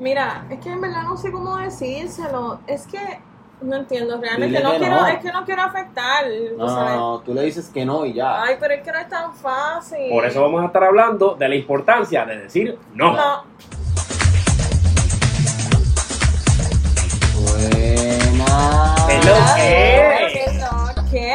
Mira, es que en verdad no sé cómo decírselo. Es que no entiendo, realmente no que quiero, no. es que no quiero afectar. No, tú no, sabes. no, tú le dices que no y ya. Ay, pero es que no es tan fácil. Por eso vamos a estar hablando de la importancia de decir no. No, Buena. Hello, ¿qué? ¿Qué lo ¿Qué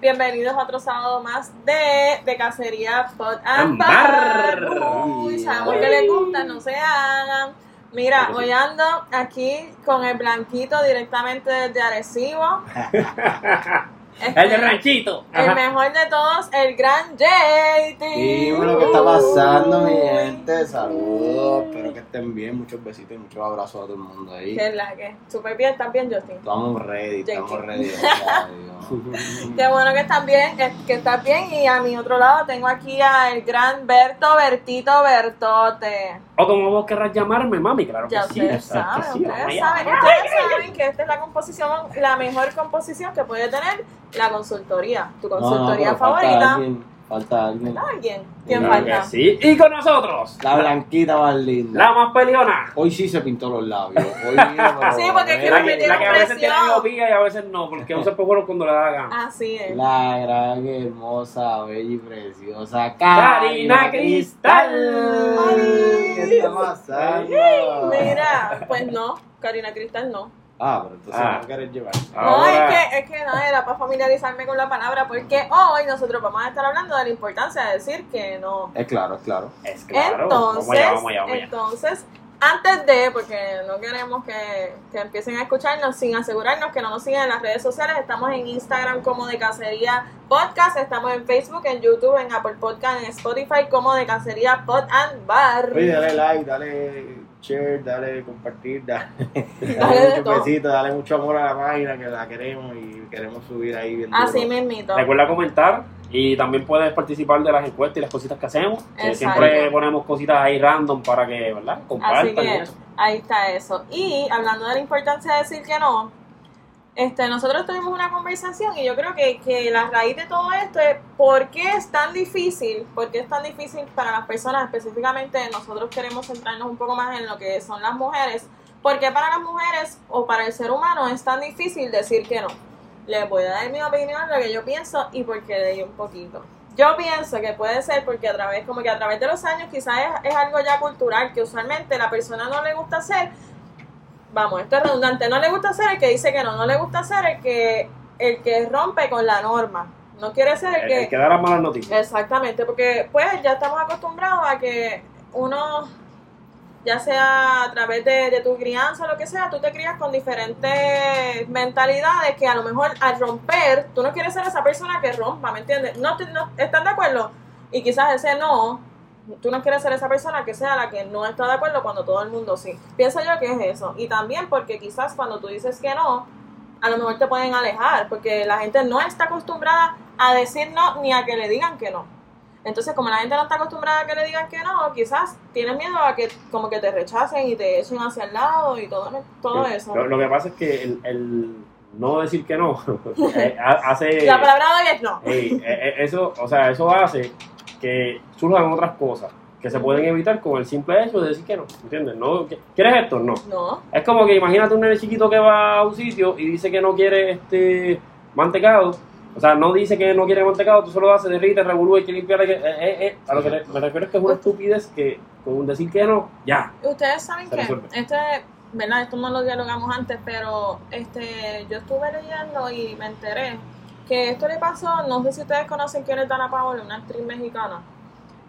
Bienvenidos a otro sábado más de, de Cacería Pod and Bar. Uy, sabemos que les gusta, no se hagan. Mira, sí. hoy ando aquí con el blanquito directamente desde Arecibo. Este, El de ranchito. el mejor de todos, el gran JT. Dime lo que está pasando, mi gente. Saludos. Espero que estén bien. Muchos besitos y muchos abrazos a todo el mundo ahí. ¿Qué es la que? Súper bien, ¿estás bien, Justin? Estamos ready, estamos ready. Qué bueno que están bien, que, que estás bien. Y a mi otro lado tengo aquí al gran Berto Bertito Bertote. O como vos querrás llamarme, mami, claro que Ya sí. ustedes que saben, sí, ustedes saben, ustedes saben que esta es la composición, la mejor composición que puede tener la consultoría, tu No, no, consultoría pero Falta favorita. alguien. Falta alguien. ¿Alguien? ¿Quién Claro falta? sí. Y con nosotros, La blanquita más linda. la más peleona. Hoy sí se pintó los labios. Hoy mira, Sí, porque es que La me que, la que a veces tiene miopía y a veces no, porque usa espejuelos cuando le da la gana. Así es. La gran, hermosa, bella y preciosa Karina Cristal. Ay. ¿Qué está pasando? Mira, pues no, Karina Cristal no. Ah, pero entonces Ah. no quieres llevar. No, Ahora- es que, es que no, era para familiarizarme con la palabra, porque hoy nosotros vamos a estar hablando de la importancia de decir que no. Es claro, es claro. Es claro. Entonces, vamos allá, vamos allá, vamos allá. entonces, antes de, porque no queremos que, que empiecen a escucharnos sin asegurarnos que no nos sigan en las redes sociales, estamos en Instagram como de Cacería Podcast, estamos en Facebook, en YouTube, en Apple Podcast, en Spotify como de Cacería Pod and Bar. Oye, dale like, dale share, dale compartir, dale, Dale dale besitos, dale mucho amor a la página que la queremos y queremos subir ahí bien Así mismito. Recuerda comentar y también puedes participar de las encuestas y las cositas que hacemos. que siempre ponemos cositas ahí random para que, ¿verdad? Así Compartan y que ahí está eso. Y hablando de la importancia de decir que no, este, nosotros tuvimos una conversación y yo creo que, que la raíz de todo esto es por qué es tan difícil, por qué es tan difícil para las personas, específicamente nosotros queremos centrarnos un poco más en lo que son las mujeres, por qué para las mujeres o para el ser humano es tan difícil decir que no. Les voy a dar mi opinión, lo que yo pienso y por qué ello un poquito. Yo pienso que puede ser porque a través, como que a través de los años quizás es, es algo ya cultural que usualmente la persona no le gusta hacer. Vamos, esto es redundante. No le gusta hacer el que dice que no, no le gusta hacer el que el que rompe con la norma. No quiere ser el El, que el que da las malas noticias. Exactamente, porque pues ya estamos acostumbrados a que uno, ya sea a través de, de tu crianza o lo que sea, tú te crías con diferentes mentalidades que a lo mejor al romper, tú no quieres ser esa persona que rompa, ¿me entiendes? No, no ¿Están de acuerdo? Y quizás ese no, tú no quieres ser esa persona que sea la que no está de acuerdo cuando todo el mundo sí. Pienso yo que es eso. Y también porque quizás cuando tú dices que no, a lo mejor te pueden alejar, porque la gente no está acostumbrada a decir no ni a que le digan que no. Entonces, como la gente no está acostumbrada a que le digan que no, quizás tienen miedo a que como que te rechacen y te echen hacia el lado y todo, todo Sí. eso. Lo, lo que pasa es que el, el no decir que no eh, ha- hace. La palabra de hoy es no. Eh, eh, eso, o sea, eso hace que surjan otras cosas que se pueden evitar con el simple hecho de decir que no, ¿entiendes? No, ¿Quieres esto? No. No. Es como que imagínate un nene chiquito que va a un sitio y dice que no quiere este mantecado. O sea, no dice que no quiere mantecado, tú solo lo haces, derrite, revolú, hay que limpiar. hay que- eh, eh, eh. A lo que me refiero es que es una estupidez que con decir que no, ya. Ustedes saben que resuelve. este, ¿verdad? Esto no lo dialogamos antes, pero este, yo estuve leyendo y me enteré que esto le pasó, no sé si ustedes conocen quién es Dana Paola, una actriz mexicana.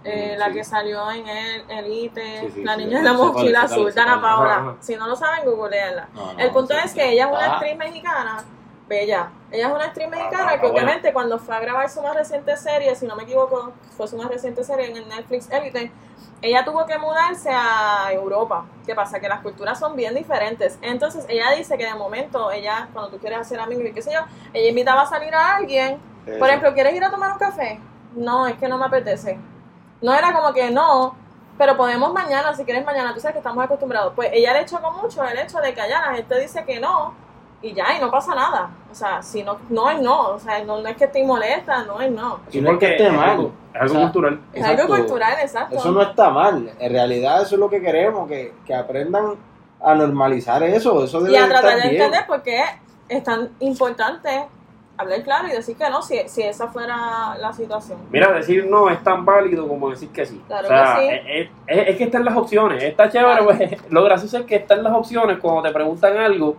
eh, la que salió en el Elite, Sí, sí, la niña de la mochila azul, Dana. Paola. Ajá, ajá. Si no lo saben. No, no, El punto es que ella es una actriz mexicana, bella. Ella es una actriz mexicana ah, que obviamente cuando fue a grabar su más reciente serie, si no me equivoco, fue su más reciente serie en el Netflix Elite, ella tuvo que mudarse a Europa. ¿Qué pasa? Que las culturas son bien diferentes. Entonces ella dice que de momento, ella, cuando tú quieres hacer amigos y qué sé yo, ella invitaba a salir a alguien. Eso. Por ejemplo, ¿quieres ir a tomar un café? No, es que no me apetece. No era como que no, pero podemos mañana, si quieres mañana, tú sabes que estamos acostumbrados. Pues ella le chocó mucho el hecho de que allá la gente dice que no y ya, y no pasa nada. O sea, si no, no es no. O sea, no, no es que te molesta, no es no. Y no es que esté es mal. algo, es algo O sea, cultural. Es algo Exacto. cultural, exacto. Eso no está mal. En realidad eso es lo que queremos, que, que aprendan a normalizar eso. Eso debe y a tratar de entender por qué es tan importante hablar claro y decir que no, si, si esa fuera la situación. Mira, decir no es tan válido como decir que sí. Claro o sea, que sí. Es, es- es que están las opciones. Está chévere, Claro. pues, lo gracioso es que están las opciones cuando te preguntan algo,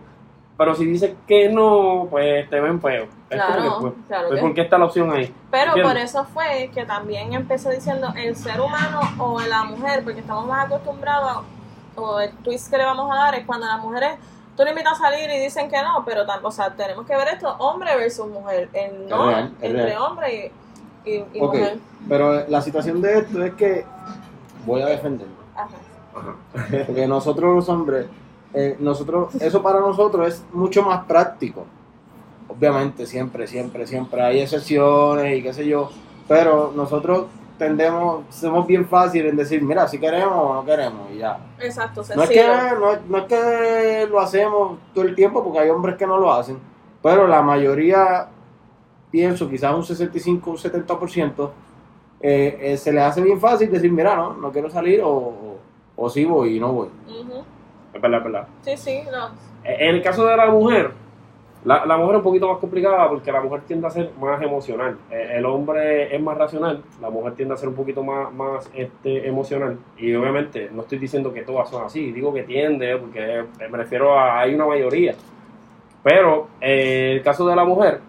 pero si dices que no, pues te ven feo. Es Claro, que, pues, claro pues, que ¿por qué está la opción ahí? Pero ¿Entiendes? por eso fue que también empecé diciendo el ser humano o la mujer, porque estamos más acostumbrados, o el twist que le vamos a dar es cuando las mujeres, tú le invitas a salir y dicen que no, pero o sea, tenemos que ver esto hombre versus mujer, el no real, es entre real. hombre y, y, y Ok, mujer. pero la situación de esto es que voy a defenderlo. Ajá. Ajá. Porque nosotros los hombres, eh, nosotros, eso para nosotros es mucho más práctico. Obviamente, siempre, siempre, siempre hay excepciones y qué sé yo, pero nosotros tendemos, somos bien fáciles en decir, mira, si queremos o no queremos y ya. Exacto, No es, sencillo. que, no, es- no es que lo hacemos todo el tiempo, porque hay hombres que no lo hacen, pero la mayoría, pienso, quizás un 65 un 70%, eh, eh, se les hace bien fácil decir, mira, no, no quiero salir o, o, o sí voy y no voy. Ujú. Es verdad, es verdad. Sí, sí, no. En el caso de la mujer, la, la mujer es un poquito más complicada porque la mujer tiende a ser más emocional. Eh, El hombre es más racional, la mujer tiende a ser un poquito más, más este, emocional. Y obviamente no estoy diciendo que todas son así, digo que tiende, porque me refiero a hay una mayoría. Pero eh, el caso de la mujer,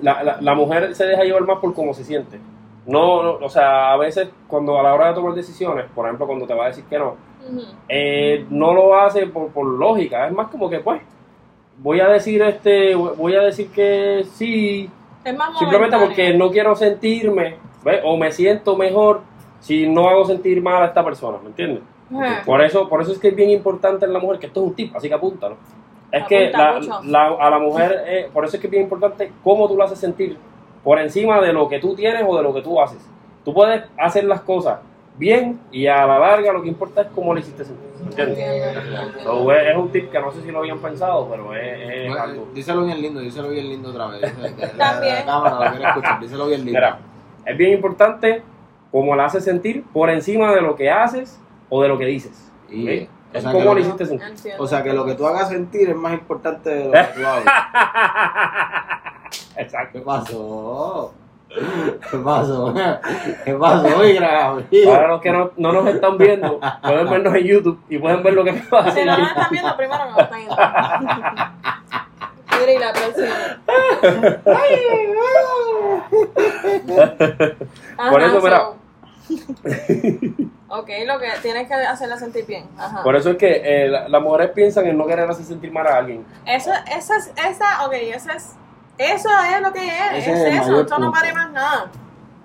la, la, la mujer se deja llevar más por cómo se siente. No, no, o sea, a veces cuando a la hora de tomar decisiones, por ejemplo, cuando te va a decir que no, Eh, no lo hace por, por lógica, es más como que pues voy a decir este voy a decir que sí simplemente porque no quiero sentirme ¿ves? o me siento mejor si no hago sentir mal a esta persona, ¿me entiendes? Por eso, por eso es que es bien importante en la mujer, que esto es un tip, así que apúntalo. Es que la- la- a la mujer, eh, por eso es que es bien importante cómo tú la haces sentir por encima de lo que tú tienes o de lo que tú haces. Tú puedes hacer las cosas bien y a la larga lo que importa es cómo le hiciste sentir. ¿me ¿Entiendes? So, es, es un tip que no sé si lo habían pensado, pero es, es Bueno, algo. Díselo bien lindo, díselo bien lindo otra vez. También. La cámara lo escuchar, díselo bien lindo. Mira, es bien importante cómo la haces sentir por encima de lo que haces o de lo que dices. Y, ¿ok? o Es sea, que cómo lo- le hiciste sentir. O sea, que lo que tú hagas sentir es más importante de lo que tú hagas. Exacto. ¿Qué pasó? ¿Qué pasó? ¿Qué pasó? Para los que no, no nos están viendo, pueden vernos en YouTube y pueden ver lo que de Si no nos están viendo, primero me están viendo. Mira, y la próxima. Ajá, Por eso, mira. ok, lo que tienes que hacerla sentir bien. Ajá. Por eso es que eh, la- las mujeres piensan en no querer hacer sentir mal a alguien. Eso, esa es, esa, ok, esa es, eso es lo que es, Ese es, eso, esto no vale más nada.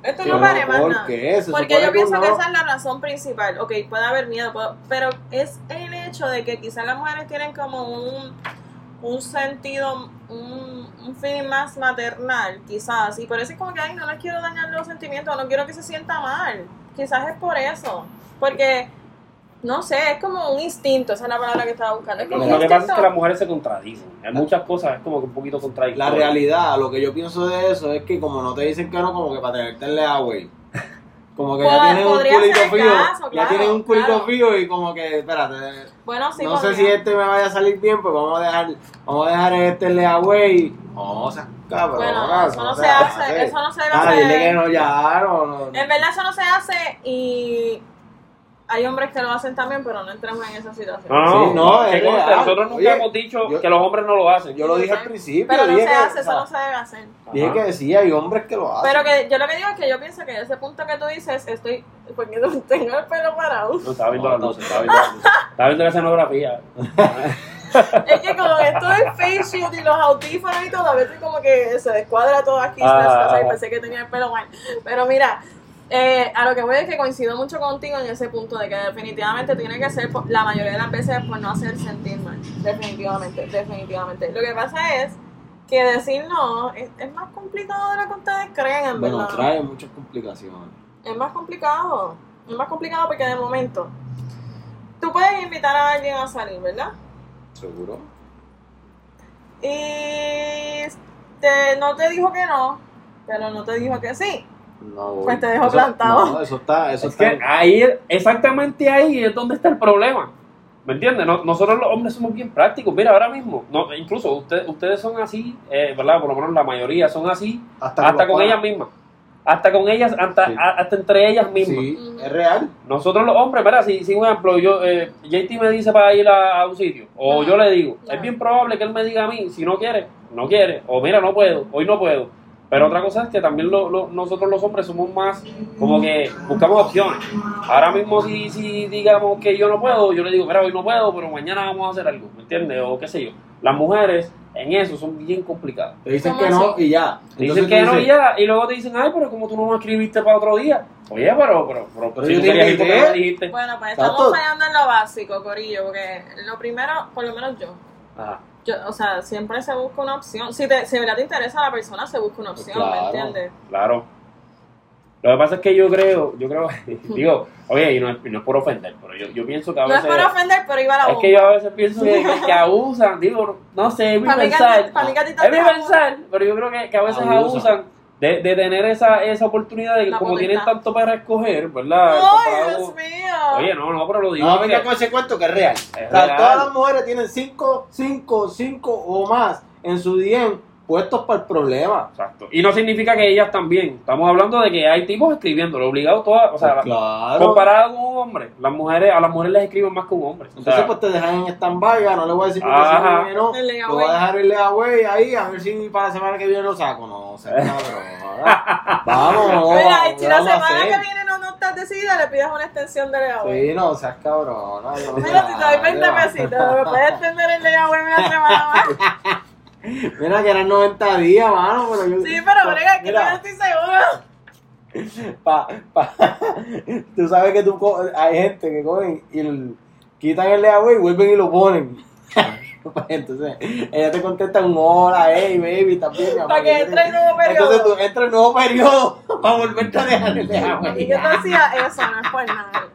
Esto no vale más ¿por nada. Se Porque yo pienso que esa es la razón principal. Ok, puede haber miedo, pero es el hecho de que quizás las mujeres tienen como un, un sentido, un, un feeling más maternal, quizás. Y por eso es como que, ay, no les quiero dañar los sentimientos, no quiero que se sienta mal. Quizás es por eso. Porque, no sé, es como un instinto, esa es la palabra que estaba buscando. Es como Lo que pasa es instinto. que las mujeres se contradicen. Hay muchas cosas, es como que un poquito La contradictorio. realidad, lo que yo pienso de eso es que como no te dicen que no, como que para tenerte en la güey. Como que ya Pod- tienen un culito fijo. caso, ya claro, tienen un culito claro. fijo y como que, espérate, Bueno, sí, no sé si este me vaya a salir bien, pues vamos a dejar, vamos a dejar este en la güey. No, o sea, cabrón. Bueno, eso no se hace, eso no se debe Ah, dile que hacer. no, ya, no, no. En verdad eso no se hace y hay hombres que lo hacen también, pero no entramos en esa situación. No, no, Sí, no, que es real. nosotros nunca Oye, hemos dicho yo- que los hombres no lo hacen. Yo lo dije al principio. Pero no dije se que, hace, o eso no se debe hacer. Dije Ajá. que sí, hay hombres que lo hacen. Pero que yo lo que digo es que yo pienso que ese punto que tú dices, estoy, porque no tengo el pelo parado. No, estaba viendo No, las no. luces, estaba viendo las luces. Estaba viendo la escenografía. Es que con esto del face shield y los audífonos y todo, a veces como que se descuadra todo aquí, y ajá. pensé que tenía el pelo mal. Pero mira, eh, a lo que voy es que coincido mucho contigo en ese punto de que definitivamente tiene que ser por- la mayoría de las veces por no hacer sentir mal. Definitivamente, definitivamente. Lo que pasa es que decir no es, es más complicado de lo que ustedes creen, en Bueno, verdad. trae muchas complicaciones. Es más complicado. Es más complicado porque de momento tú puedes invitar a alguien a salir, ¿verdad? ¿Seguro? y te- no te dijo que no, pero no te dijo que sí. No, voy. Pues te dejo Eso- plantado. No, eso está, eso Es está. que ahí, exactamente ahí es donde está el problema. ¿Me entiendes? No- nosotros los hombres somos bien prácticos. Mira, ahora mismo, no, incluso usted- ustedes son así, eh, ¿verdad? Por lo menos la mayoría son así, hasta, con ellas mismas. Hasta con ellas, hasta, Sí. a- hasta entre ellas mismas. Sí, es real. Nosotros los hombres, ¿verdad? Si, si un ejemplo, yo, eh, JT me dice para ir a, a un sitio, o Ajá. yo le digo, Ajá. es bien probable que él me diga a mí, si no quiere, no quiere, o mira, no puedo, hoy no puedo. Pero otra cosa es que también lo- lo- nosotros los hombres somos más como que buscamos opciones. Ahora mismo si, si digamos que yo no puedo, yo le digo, mira, hoy no puedo, pero mañana vamos a hacer algo, ¿me entiendes? O qué sé yo. Las mujeres en eso son bien complicadas. Te dicen ¿Cómo que no y ya. Te dicen que no y ya, y luego te dicen, ay, pero como tú no me escribiste para otro día. Oye, pero, pero, pero, Pero si yo tú te querías ir, ¿por qué no invité. me dijiste? Bueno, pues estamos fallando en lo básico, Corillo, porque lo primero, por lo menos yo, Ajá. Yo o sea, siempre se busca una opción. Si, te, si de verdad te interesa la persona, se busca una opción, Claro. ¿me entiendes? Claro. Lo que pasa es que yo creo, yo creo, digo, oye, y no es, y no es por ofender, pero yo, yo pienso que a No es veces. para ofender, pero iba a la es que yo a veces pienso que, que- que abusan, digo, no sé, es mi pensar. a Es mi pensar, pero yo creo que, que a veces Abusan. De, de tener esa, esa oportunidad de que como tienen tanto para escoger, ¿verdad? ¡Ay, Dios mío! Oye, no, no, pero lo digo. No, venga con ese cuento que es real. O sea, real. todas las mujeres tienen 5, 5, 5 o más en su DM puestos para el problema. Exacto. Y no significa que ellas también. Estamos hablando de que hay tipos escribiéndolo, obligados todas, o sea, Pues claro. comparado con un hombre, las mujeres, a las mujeres les escriben más que un hombre. O Entonces, sea, pues te dejan en stand-by, ya no le voy a decir si no, El lo voy a dejar el layaway ahí a ver si para la semana que viene lo saco. No, cabrón. Vamos, Mira, y si ¿qué la semana que viene no, no estás decidida, le pides una extensión de layaway. Sí, no, seas cabrón. no, yo Mira, si te doy nada, 20 mira. pesitos, ¿me puedes extender el layaway una semana más? Mira que eran 90 días, mano, pero yo... Sí, pero brega, que Mira, no estoy segura. pa, pa, tú sabes que tú hay gente que cogen y el- quitan el layaway y vuelven y lo ponen. Entonces, ella te contesta un hola, hey, baby, también. Para que entre el nuevo Entonces periodo. tú entras el nuevo periodo para volverte a dejar el ¿Y layaway. qué te hacía eso? No es por nada.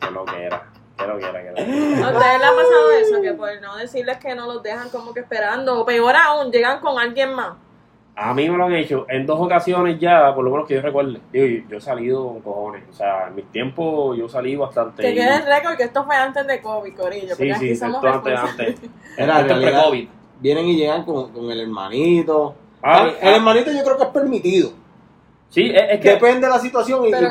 que lo que era, que lo que era, que lo que era. ¿A ustedes les ha pasado eso? Que por no decirles que no los dejan como que esperando. O peor aún, llegan con alguien más. A mí me lo han hecho en dos ocasiones ya, por lo menos que yo recuerde. Digo, yo, yo he salido con cojones. O sea, en mis tiempos yo salí bastante. Que quede el récord que esto fue antes de COVID, Corillo. Porque Sí, aquí sí, somos esto antes. Era, Esto es realidad, pre-COVID. vienen y llegan con, con el hermanito. Ah, el, el hermanito yo creo que es permitido. Sí, es, es que Depende de la situación y, y Pero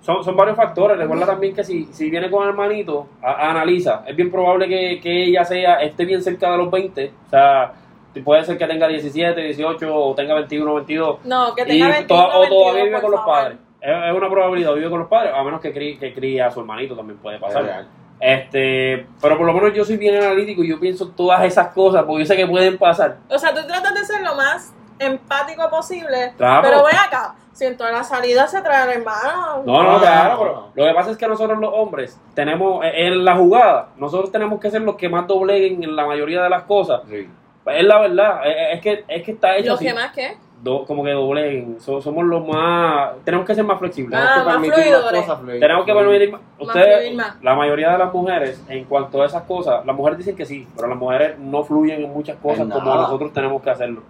son, son varios factores. Recuerda también que si, si viene con hermanito, a- analiza. Es bien probable que, que ella sea esté bien cerca de los 20. O sea, puede ser que tenga 17, 18 o tenga 21, 22. No, que Y tenga 21, to- o 22, todavía vive con los favor. padres. Es, una probabilidad, vive con los padres, a menos que críe, que críe a su hermanito también puede pasar. real. Este, pero por lo menos yo soy bien analítico y yo pienso todas esas cosas porque yo sé que pueden pasar. O sea, tú tratas de ser lo más empático posible. Claro. Pero ven acá, si en toda la salida se trae al hermano. No, no, claro, pero lo que pasa es que nosotros los hombres tenemos eh, en la jugada, nosotros tenemos que ser los que más dobleguen en la mayoría de las cosas. Sí. Es la verdad, es que es que está hecho ¿Los así. que más qué? Do- como que dobleguen, So- somos los más tenemos que ser más flexibles. Ah, Tenemos que más permitir las fluidores. cosas fluir. Tenemos que permitir más. Ustedes, más. la mayoría de las mujeres, en cuanto a esas cosas, las mujeres dicen que sí, pero las mujeres no fluyen en muchas cosas como nosotros tenemos que hacerlo.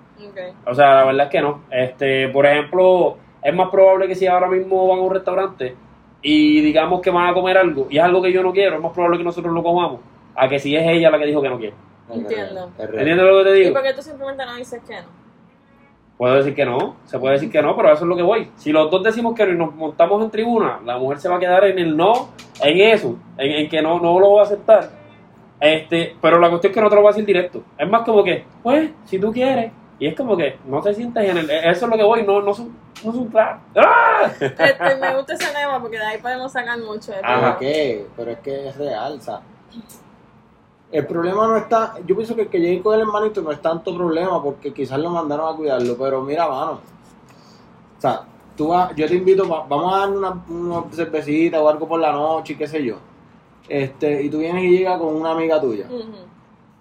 O sea, la verdad es que no. Este, por ejemplo, es más probable que si ahora mismo van a un restaurante y digamos que van a comer algo y es algo que yo no quiero, es más probable que nosotros lo comamos a que si es ella la que dijo que no quiere. Entiendo. ¿Entiendes lo que te ¿Y digo? por qué tú simplemente no dices que no? Puedo decir que no, se puede decir que no, pero eso es lo que voy. Si los dos decimos que no y nos montamos en tribuna, la mujer se va a quedar en el no, en eso, en, en que no, no lo va a aceptar. Este, pero la cuestión es que no te lo va a decir directo. Es más como que, pues, si tú quieres. Y es como que no te sientes en el. Eso es lo que voy, no, no son, no son claro. ¡Ah! Este, me gusta ese tema porque de ahí podemos sacar mucho. de Ajá. ¿Pero todo. qué? Pero es que es real, o sea. El problema no está, yo pienso que el que llegue con el hermanito no es tanto problema porque quizás lo mandaron a cuidarlo, pero mira, mano. O sea, tú vas, yo te invito, va- vamos a dar una, una cervecita o algo por la noche qué sé yo. Este, y tú vienes y llegas con una amiga tuya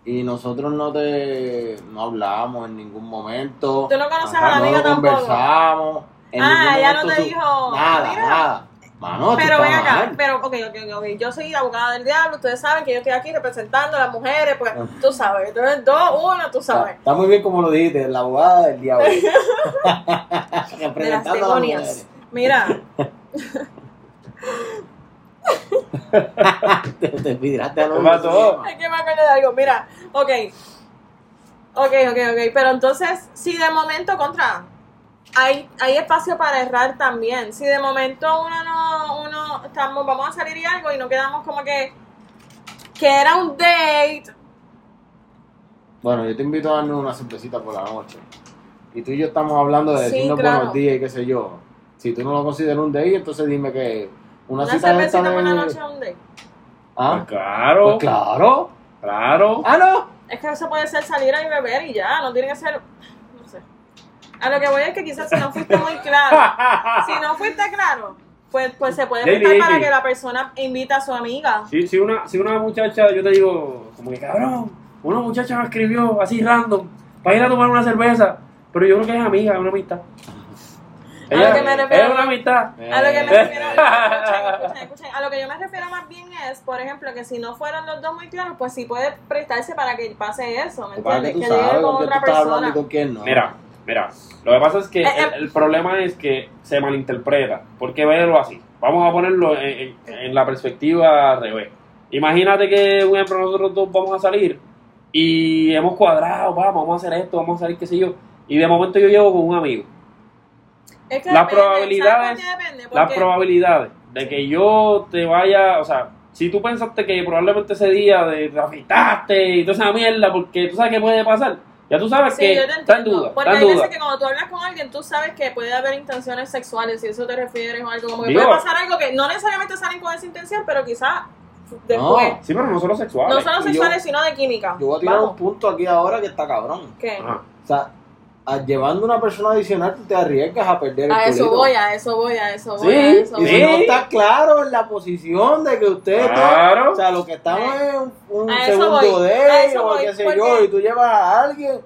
y nosotros no te no hablamos en ningún momento. Tú no conoces a la amiga no tampoco. conversamos. en Ah, ningún ella no te su- dijo, nada, "Mira". nada. Mano, Pero ven acá, mal. pero ok, ok, ok. Yo soy abogada del diablo, ustedes saben que yo estoy aquí representando a las mujeres, pues tú sabes. Entonces, dos, uno, tú sabes. está muy bien como lo dijiste, la abogada del diablo. De las Representando a las demonias. Mira, te, te a los ¿Qué pasó? es que me acuerdo de algo. Mira, ok. Ok, ok, ok. Pero entonces, si de momento contra. Hay, hay espacio para errar también. Si de momento uno no, uno estamos, vamos a salir y algo y no quedamos como que que era un date. Bueno, yo te invito a darnos una cervecita por la noche. Y tú y yo estamos hablando de Sí, decirnos claro. buenos días y qué sé yo. Si tú no lo consideras un date, entonces dime que una, Una, cita cervecita por la noche es un date. ¿Ah? Pues claro, Pues claro. claro. Ah, no. Es que eso puede ser salir a beber y ya, no tiene que ser. A lo que voy es que quizás si no fuiste muy claro, si no fuiste claro, pues, pues se puede prestar para que la persona invita a su amiga. Si, si, una, si una muchacha, yo te digo, como que cabrón, una muchacha me escribió así random para ir a tomar una cerveza, pero yo creo que es amiga, es una amistad. A lo que me refiero- es una amistad. A lo que me Eh. refiero, escuchen, escuchen, escuchen. a lo que yo me refiero más bien es, por ejemplo, que si no fueron los dos muy claros, pues sí puede prestarse para que pase eso, ¿me que entiendes? tú Que, llegue con otra persona. con quién no. Mira, mira, lo que pasa es que Eh, eh. el, el problema es que se malinterpreta. ¿Por qué verlo así? Vamos a ponerlo en, en- en la perspectiva al revés. Imagínate que, por ejemplo, nosotros dos vamos a salir y hemos cuadrado, vamos, vamos a hacer esto, vamos a salir, qué sé yo, y de momento yo llego con un amigo. Es que Las depende, probabilidades-. Las Porque- probabilidades de que yo te vaya, o sea, si tú pensaste que probablemente ese día de, te afeitaste y toda esa mierda, porque tú sabes qué puede pasar, ya tú sabes Sí, que yo te está en duda, Porque hay duda. veces que cuando tú hablas con alguien, tú sabes que puede haber intenciones sexuales, si eso te refieres o algo. Como que Digo- puede pasar algo que no necesariamente salen con esa intención, pero quizás después. Sí, pero no solo sexuales. No, solo yo- sexuales, sino de química. Yo voy a tirar Vamos. un punto aquí ahora que está cabrón. ¿Qué? Ajá. O sea, a- llevando una persona adicional, tú te arriesgas a perder el A eso culito. voy, a eso voy, a eso voy, Sí, a eso Y voy. si no está claro en la posición de que usted Claro. o sea, lo que estamos Eh, es un, eso segundo voy, de eso o qué sé porque- yo, y tú llevas a alguien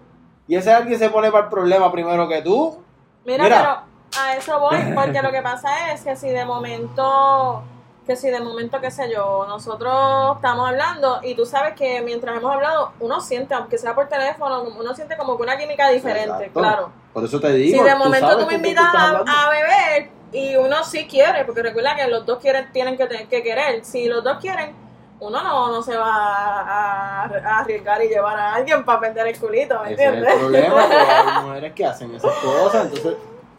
y ese alguien se pone para el problema primero que tú. Mira, Mira. pero a eso voy, porque lo que pasa es que si de momento, que si de momento, qué sé yo, nosotros estamos hablando y tú sabes que mientras hemos hablado, uno siente, aunque sea por teléfono, uno siente como que una química diferente, Exacto. claro. Por eso te digo. si de momento tú me invitas a, a beber y uno sí quiere, porque recuerda que los dos quieren, tienen que, que querer, si los dos quieren, uno no, no se va a, a arriesgar y llevar a alguien para perder el culito, ¿me Ese es entiendes? el problema, hay mujeres que hacen esas cosas, entonces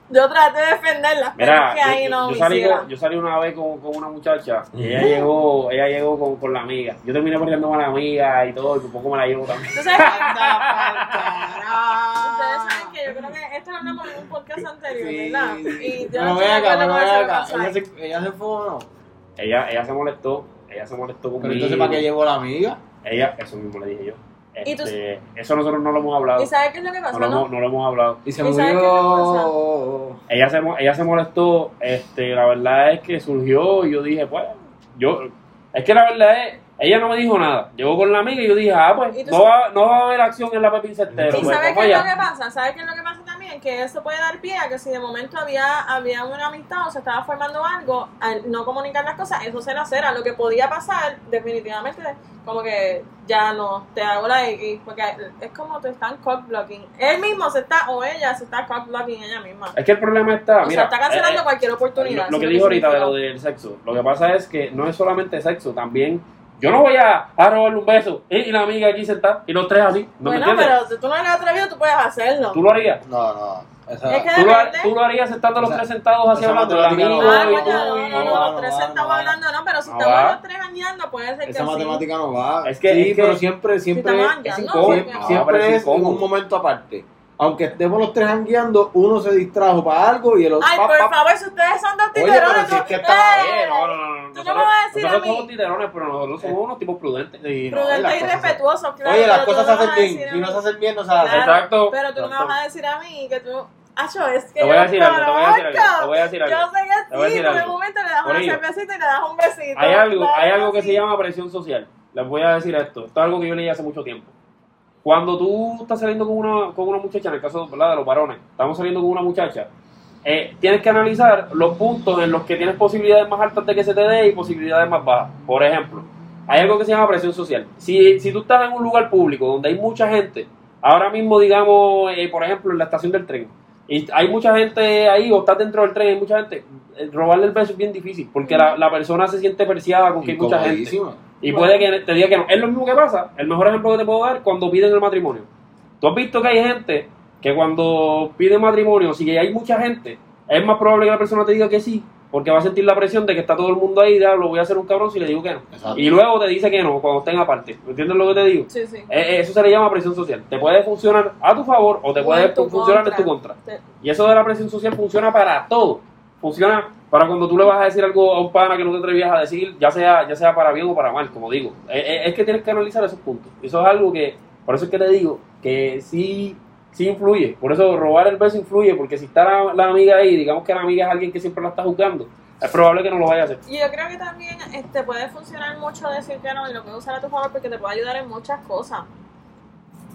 Yo traté de defenderlas, pero Mira, es que ahí yo, no yo me salí con, yo salí una vez con, con una muchacha y ella llegó, ella llegó con, con la amiga. Yo terminé perdiendo con la amiga y todo, y por poco me la llevo también. Carajo. Ustedes saben que yo creo que esto lo hablamos en un podcast anterior, Sí, ¿verdad? Y yo Pero no ven estoy de acá, acuerdo pero con ven eso que acá. pasó Ella se, ella se fue o no. Ella, ella se molestó, ella se molestó conmigo. Pero entonces, ¿para qué llevó la amiga? Ella, eso mismo le dije yo. ¿Y tú- Este, eso nosotros no lo hemos hablado. ¿Y sabes qué es lo que No pasa, lo, no? lo hemos hablado. Y se ¿Y sabes qué murió. Ella se, ella se molestó, este, la verdad es que surgió y yo dije, pues, yo, es que la verdad es, ella no me dijo nada. Llegó con la amiga y yo dije, ah, pues, ¿Y tú no va, no va a haber acción en la Pepín Cestero. ¿Y pues, sabes qué es lo que pasa? ¿Sabes qué es lo que Que eso puede dar pie a que si de momento había, había una amistad o se estaba formando algo, al no comunicar las cosas, eso será cera. Lo que podía pasar, definitivamente, como que ya no, te hago la X, porque es como te están cock blocking. Él mismo se está, o ella se está cock blocking ella misma. Es que el problema está, O mira, sea, está cancelando eh, eh, cualquier oportunidad. Lo, que dijo ahorita de lo del sexo, lo que pasa es que no es solamente sexo, también yo no voy a, a robarle un beso ¿eh? y la amiga aquí sentada y los tres así, ¿no Bueno, pero si tú no eres atrevido, tú puedes hacerlo. ¿Tú lo harías? No, no. Esa, Es que ¿Tú lo, tú lo harías estando los tres sentados esa hablando, no va. Ah, no, no, no no, los tres va. hablando, no, pero si No estamos va. los tres jangueando, puede ser que esa matemática no va. Es que- sí, es que- pero siempre, siempre, jangueando, incómodo. siempre pero es es en un momento aparte. Aunque estemos los tres jangueando, uno se distrajo para algo y el otro. Ay, pa, por pa, favor, si ustedes son dos Oye, titerones, pero si es que está- ¡Eh! Oye, no, no, no, no. Tú no me vas a decir a mí. somos titerones, pero nosotros somos unos tipos prudentes. Sí, no, las Prudente y cosas se- respetuoso, claro. Oye, las pero cosas se hacen bien. Si no se hacen bien, no se hacen. Claro, Exacto. Pero tú no me vas a decir a mí que tú. Acho, es que Te voy yo a decir algo, te voy a decir algo, conozco. te voy a decir algo. Yo sé que Te voy a sí, decir pero de algo. momento le das una cervecita y le das un besito. Hay algo, hay algo que se llama presión social. Les voy a decir esto. Esto es algo que yo leí hace mucho tiempo. Cuando tú estás saliendo con una, con una muchacha, en el caso ¿verdad? de los varones, estamos saliendo con una muchacha, eh, tienes que analizar los puntos en los que tienes posibilidades más altas de que se te dé y posibilidades más bajas. Por ejemplo, hay algo que se llama presión social. Si, si tú estás en un lugar público donde hay mucha gente, ahora mismo, digamos, eh, por ejemplo, en la estación del tren, y hay mucha gente ahí, o estás dentro del tren, hay mucha gente, eh, robarle el beso es bien difícil, porque la, la persona se siente preciada con que hay mucha gente. Y puede que te diga que no. Es lo mismo que pasa. El mejor ejemplo que te puedo dar cuando piden el matrimonio. Tú has visto que hay gente que cuando piden matrimonio, si hay mucha gente, es más probable que la persona te diga que sí, porque va a sentir la presión de que está todo el mundo ahí, lo voy a hacer un cabrón si le digo que no. Exacto. Y luego te dice que no, cuando estén aparte. ¿Me entiendes lo que te digo? Sí, sí. Eh, Eso se le llama presión social. Te puede funcionar a tu favor o te O puede funcionar en tu contra. Y eso de la presión social funciona para todo. Funciona para cuando tú le vas a decir algo a un pana que no te atrevías a decir, ya sea, ya sea para bien o para mal, como digo. Eh, eh, Es, que tienes que analizar esos puntos. Eso es algo que, por eso es que te digo, que sí, sí influye. Por eso robar el beso influye, porque si está la, la amiga ahí, digamos que la amiga es alguien que siempre la está juzgando, es probable que no lo vaya a hacer. Y yo creo que también este, puede funcionar mucho decir que no y lo puedes usar a tu favor porque te puede ayudar en muchas cosas.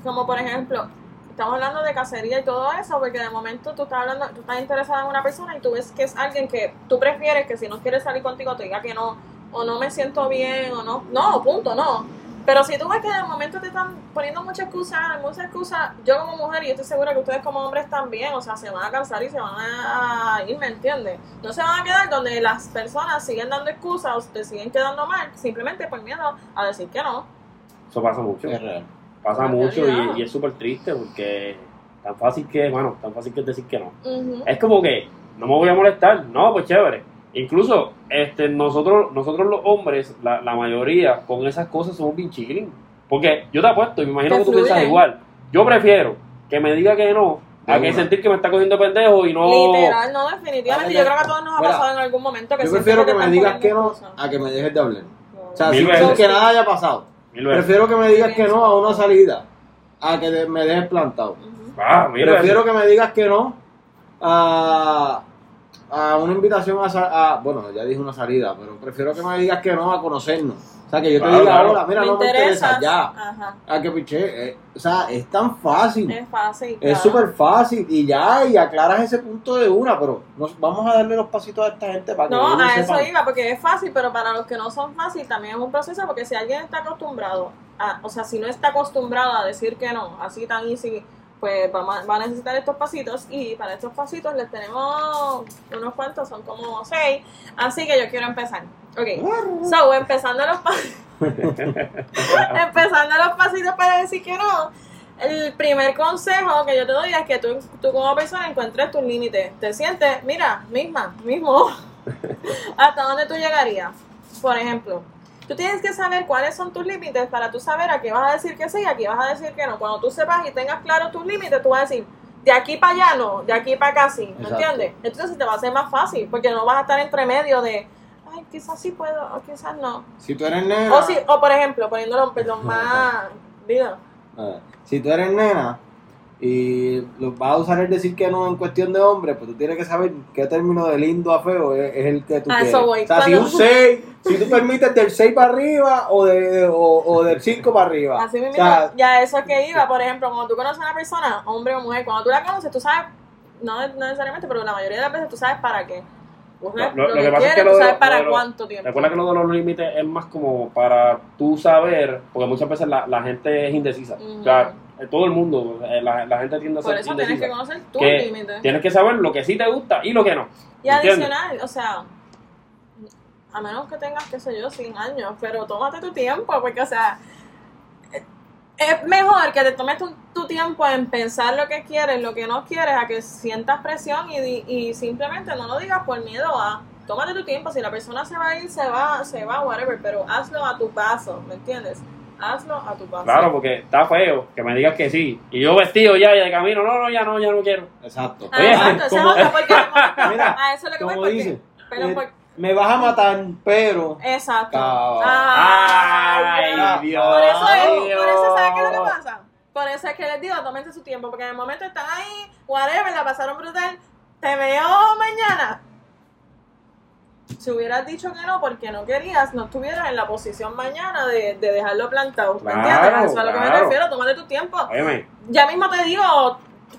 Como por ejemplo, estamos hablando de cacería y todo eso, porque de momento tú estás hablando, tú estás interesada en una persona y tú ves que es alguien que tú prefieres que si no quiere salir contigo te diga que no, o no me siento bien, o no, no, punto, no. Pero si tú ves que de momento te están poniendo muchas excusas, muchas excusas, yo como mujer y yo estoy segura que ustedes como hombres también, o sea, se van a cansar y se van a ir, ¿me entiendes? No se van a quedar donde las personas siguen dando excusas o te siguen quedando mal, simplemente por miedo a decir que no. Eso pasa mucho. Es real. Pasa mucho y, y es súper triste porque tan fácil que, bueno, tan fácil que es decir que no. Es como que no me voy a molestar, no, pues chévere. Incluso este, nosotros, nosotros los hombres, la, la mayoría, con esas cosas somos bien chilling. Porque yo te apuesto, y me imagino que tú piensas igual. Yo prefiero que me diga que no, a que sentir que me está cogiendo pendejo y no. Literal, no, definitivamente. Vale, Yo creo que a todos nos ha mira, pasado en algún momento que Yo prefiero que me digas que no a que me dejes de hablar. O sea, sin, sin que nada haya pasado. Prefiero que me digas que no a una salida a que me dejes plantado. Ah, mil Prefiero veces. que me digas que no a, a una invitación a, sa- a- Bueno, ya dije una salida, pero prefiero que me digas que no a conocernos. O sea, que yo te Claro, diga claro. ahora, mira, no me interesa interesas. ya. Ajá. A que piché. eh, o sea, es tan fácil. Es fácil. Es claro. súper fácil y ya, y aclaras ese punto de una, pero nos, vamos a darle los pasitos a esta gente para que No, a eso sepan. iba, porque es fácil, pero para los que no son fácil también es un proceso, porque si alguien está acostumbrado, a, o sea, si no está acostumbrado a decir que no, así tan easy, pues va, a- va a necesitar estos pasitos, y para estos pasitos les tenemos unos cuantos, son como seis, así que yo quiero empezar. Ok, so, empezando los pasitos, empezando los pasitos para decir que no, el primer consejo que yo te doy es que tú, tú como persona encuentres tus límites. Te sientes, mira, misma, mismo, hasta dónde tú llegarías. Por ejemplo, tú tienes que saber cuáles son tus límites para tú saber a qué vas a decir que sí y a qué vas a decir que no. Cuando tú sepas y tengas claro tus límites, tú vas a decir, de aquí para allá no, de aquí para acá sí, ¿me Exacto. entiendes? Entonces te va a ser más fácil, porque no vas a estar entre medio de, ay, quizás sí puedo o quizás no. Si tú eres nena, O, si, o por ejemplo, poniéndolo perdón, más... Digo, si tú eres nena y lo vas a usar el decir que no en cuestión de hombre, pues tú tienes que saber qué término de lindo a feo es, es el que tú A quieres. eso voy. O sea, si un 6, si tú permites del 6 para arriba o, de, o, o del 5 para arriba. Así mismo, O sea, ya eso es que iba, por ejemplo, cuando tú conoces a una persona, hombre o mujer, cuando tú la conoces, tú sabes, no, no necesariamente, pero la mayoría de las veces tú sabes para qué. Lo- lo, lo que, que pasa es quieres, que lo sabes para lo- cuánto tiempo. Recuerda que lo de los límites es más como para tú saber, porque muchas veces la, la gente es indecisa. Ujú. O sea, eh, todo el mundo, eh, la, la gente tiende a Por ser eso tienes que conocer tus límites. Tienes que saber lo que sí te gusta y lo que no. Y ¿entiendes? adicional, o sea, a menos que tengas, qué sé yo, 100 años, pero tómate tu tiempo, porque, o sea, eh, es mejor que te tomes tu, tu tiempo en pensar lo que quieres, lo que no quieres, a que sientas presión y, y simplemente no lo digas por miedo a. Tómate tu tiempo, si la persona se va a ir, se va, se va, whatever, pero hazlo a tu paso, ¿me entiendes? Hazlo a tu paso. Claro, porque está feo que me digas que sí. Y yo vestido ya y de camino, no, no, ya no, ya no quiero. Exacto. Ah, Oye, exacto, esa es como- otra, porque Mira, a eso es lo que voy, como porque- dice, pero eh, por- me vas a matar, pero... Exacto. Ay, Ay, Dios. Por eso es, Dios. por eso ¿sabes qué es lo que pasa? Por eso es que les digo, tómense su tiempo, porque en el momento están ahí, whatever, la pasaron brutal, te veo mañana. Si hubieras dicho que no porque no querías, no estuvieras en la posición mañana de, de dejarlo plantado. ¿Me Claro, entiendes? Eso es a lo que me refiero, tómate tu tiempo. Óyeme, Ya mismo te digo,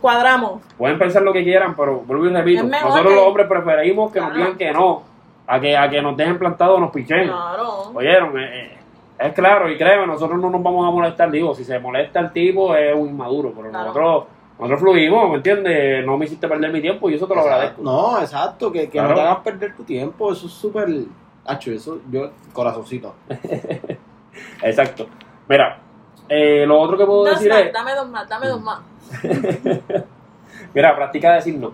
cuadramos. Pueden pensar lo que quieran, pero vuelvo y repito, nosotros que- los hombres preferimos que nos digan que no, a que, a que nos dejen plantados o nos pichen. Claro. Oyeron, eh, eh, es claro, y créeme, nosotros no nos vamos a molestar, digo, si se molesta el tipo es un inmaduro, pero Claro. nosotros, nosotros fluimos, ¿me entiendes? No me hiciste perder mi tiempo y eso te lo agradezco. No, exacto, que, que no Claro. te hagas perder tu tiempo, eso es súper... Hacho, eso, yo, corazoncito. Exacto. Mira, eh, lo otro que puedo Dos decir más, es, dame dos más, dame dos más. mira, practica decir no.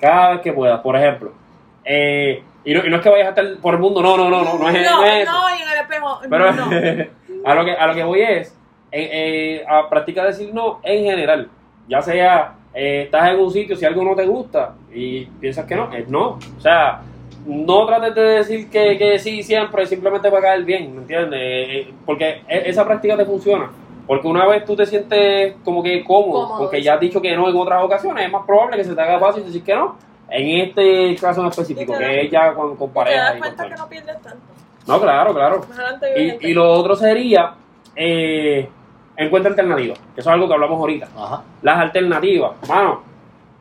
Cada vez que puedas, por ejemplo. Eh, y, no, y no es que vayas a estar por el mundo, no, no, no, no, no es, no, no es eso. no, y en el espejo. Pero no. a, lo que, a lo que voy es, eh, eh, a practicar decir no en general. Ya sea, eh, estás en un sitio, si algo no te gusta y piensas que no, es no. O sea, no trates de decir que, que sí siempre, simplemente para caer bien, ¿me entiendes? Eh, eh, porque e- esa práctica te funciona. Porque una vez tú te sientes como que cómodo, Cómodo, porque ya has dicho que no en otras ocasiones, es más probable que se te haga fácil decir que no. En este caso en específico, que das- es ya con, con te das cuenta que no pierdes tanto. No, claro, claro. Y, y lo otro sería, eh, encuentra alternativas, que eso es algo que hablamos ahorita. Ajá. Las alternativas, mano,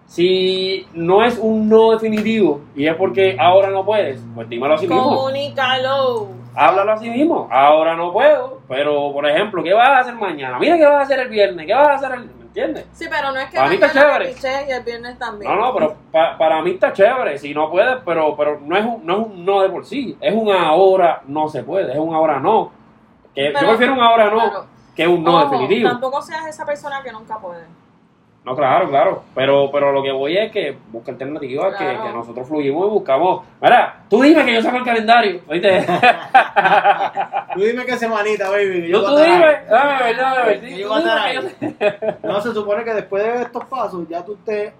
si no es un no definitivo y es porque ahora no puedes, pues dímelo así mismo. Comunícalo. Háblalo así mismo. Ahora no puedo, pero por ejemplo, ¿qué vas a hacer mañana? Mira qué vas a hacer el viernes, qué vas a hacer el... ¿Me entiendes? Sí, pero no es que Para mí está chévere. y el viernes también. No, no, pero pa- para mí está chévere, si no puedes, pero, pero no, es un, no es un no de por sí, es un ahora no se puede, es un ahora no. Que yo prefiero un ahora no Claro. Que un no Ojo, definitivo. Tampoco seas esa persona que nunca puede. No, claro, claro. Pero, pero lo que voy es que busca alternativas, que, Claro. que nosotros fluimos y buscamos. Mira, tú dime que yo saco el calendario. ¿Oíste? Tú dime qué semanita, baby. que Yo yo tú dime. Dame ver, dame ver. Que Tú yo voy a estar dime que yo- No, se supone que después de estos pasos ya tú estés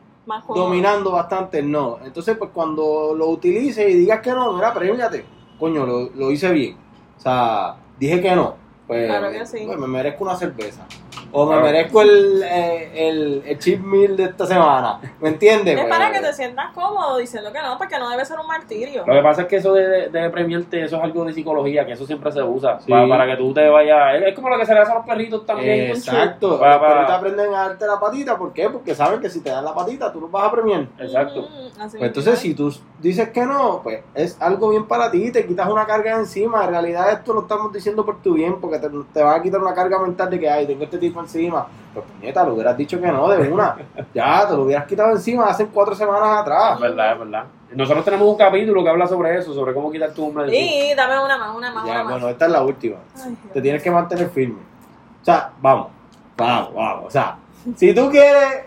dominando bastante el no. Entonces, pues cuando lo utilices y digas que no, mira, premiate. Coño, lo, lo hice bien. O sea, dije que no. Pues, Claro que sí. pues, me merezco una cerveza. O me Claro. merezco el, eh, el, el cheat meal de esta semana. ¿Me entiendes? Es para que te sientas cómodo diciendo que no, porque no debe ser un martirio. Lo que pasa es que eso de, de, de premiarte, eso es algo de psicología, que eso siempre se usa. Sí. Para, para que tú te vayas. Es, como lo que se le hace a los perritos también. Exacto. Para- Los para- perritos aprenden a darte la patita. ¿Por qué? Porque saben que si te dan la patita, tú los vas a premiar. Exacto. Mm, Pues entonces, si tú dices que no, pues es algo bien para ti, te quitas una carga de encima. En realidad, esto lo estamos diciendo por tu bien, porque te, te va a quitar una carga mental de que, ay, tengo este tipo encima. Pues, puñeta, lo hubieras dicho que no, de una. Ya, te lo hubieras quitado encima hace cuatro semanas atrás. Es verdad, es verdad. Nosotros tenemos un capítulo que habla sobre eso, sobre cómo quitar tu hombre. Y dame una más, una más, Ya, una más. bueno, esta es la última. Ay, Te tienes que mantener firme. O sea, vamos, vamos, vamos. O sea, si tú quieres,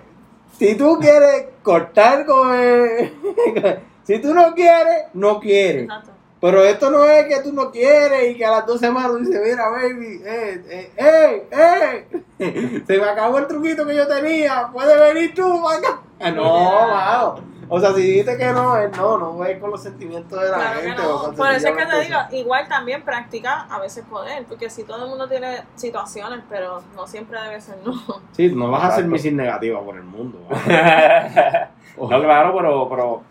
si tú quieres cortar con el- si tú no quieres, no quieres. Exacto. Pero esto no es que tú no quieres y que a las dos semanas tú dices, mira, baby, eh, eh, eh, eh, se me acabó el truquito que yo tenía, puedes venir tú para acá. Ah, No, mano. O sea, si dijiste que no, es no, no ves con los sentimientos de la Claro que gente. no. o con Por eso es que te digo, igual también practica a veces poder, porque si todo el mundo tiene situaciones, pero no siempre debe ser no. Sí, no vas a ser misil negativa por el mundo. no, claro, pero, pero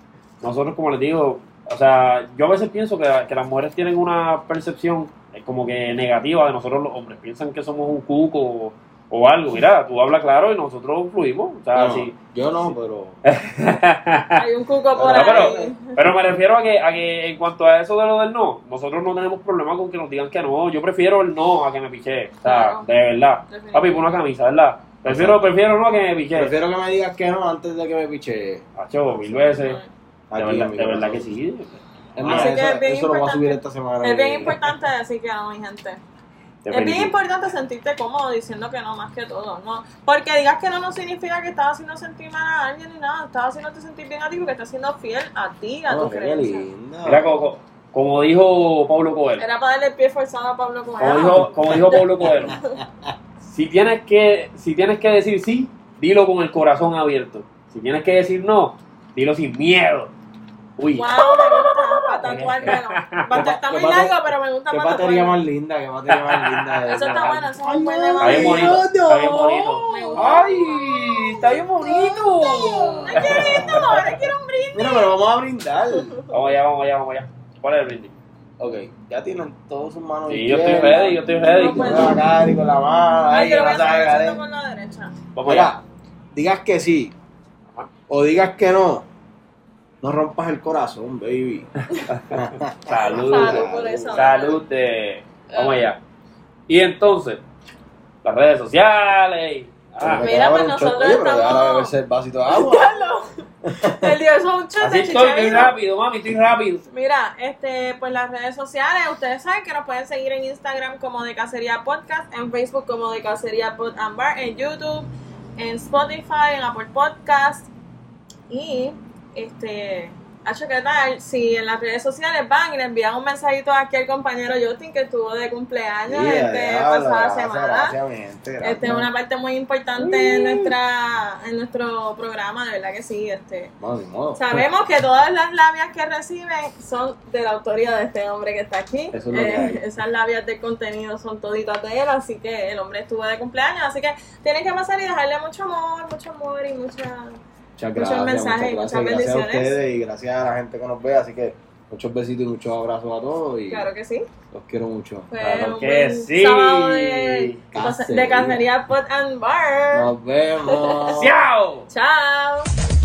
nosotros, como les digo, o sea, yo a veces pienso que, que las mujeres tienen una percepción eh, como que negativa de nosotros los hombres. Piensan que somos un cuco o, o algo. Mira, tú hablas claro y nosotros fluimos. O sea, sí. Yo no, pero. Hay un cuco por No, No, pero, ahí. pero me refiero a que, a que en cuanto a eso de lo del no, nosotros no tenemos problema con que nos digan que no. Yo prefiero el no a que me piché. O sea, de verdad. Papi, pon una camisa, ¿verdad? Prefiero, prefiero no a que me piché. Prefiero que me digas que no antes de que me piche. Macho, mil veces. De verdad, en mi de verdad que sí. Es más, Así que eso, es bien eso lo voy a subir importante. esta semana. Es bien importante decir que no, mi gente. Es bien importante sentirte cómodo diciendo que no, más que todo. no Porque digas que no no significa que estás haciendo sentir mal a alguien ni nada. Estás haciéndote sentir bien a ti porque estás siendo fiel a ti, a Oh, tu creencia. linda. Mira, como, como dijo Pablo Coelho. Era para darle el pie forzado a Pablo Como Coelho. dijo, como dijo Pablo Coelho. Si tienes, que, si tienes que decir sí, dilo con el corazón abierto. Si tienes que decir no, dilo sin miedo. Uy. Wow, me gusta para tatuármelo. Basta, está qué muy largo, pero me gusta Qué batería más linda, qué batería más linda. Eso está bueno, eso es Ay, un buen no, Está bien no, bonito, está bien bonito. ¡Ay! ¡Está bien bonito! ¡Ay, qué lindo! Ahora quiero un brindis. Mira, pero vamos a brindar. Vamos allá, vamos allá, vamos allá. ¿Cuál es el brindis? Ok, ya tienen todos sus manos Sí, yo estoy ready, yo estoy ready. No, pues. Con la cara y con la mano. Ay, yo lo voy a con la derecha. Vamos allá. Digas que sí o digas que no, no rompas el corazón, baby. Salud. Salud por eso. Salud. eh. Vamos allá. Y entonces, las redes sociales. Ah, Mira, pues nosotros pero estamos- el vasito de agua. El Dios es un chute, así estoy, estoy rápido, mami, estoy rápido. Mira, este, pues las redes sociales, ustedes saben que nos pueden seguir en Instagram como de Cacería Podcast, en Facebook como de Cacería Pod and Bar, en YouTube, en Spotify, en Apple Podcast y este, Hacho, ¿qué tal? Si en las redes sociales van y le envían un mensajito aquí al compañero Justin que estuvo de cumpleaños Sí, este, pasada gracias, semana. gracias. Este es una parte muy importante en nuestra en nuestro programa, de verdad que sí, este. No. Sabemos que todas las labias que reciben son de la autoría de este hombre que está aquí. Eso es que Eh, hay. esas labias de contenido son toditas de él, así que el hombre estuvo de cumpleaños, así que tienen que pasar y dejarle mucho amor, mucho amor y mucha... Muchas muchos gracias, mensajes y muchas muchas gracias, gracias a bendiciones. ustedes y gracias a la gente que nos ve. Así que muchos besitos y muchos abrazos a todos y Claro que sí. los quiero mucho. Fue Claro que sí. sábado de, Cacería. de cacería Pot and Bar. Nos vemos. ¡Chao! Chao.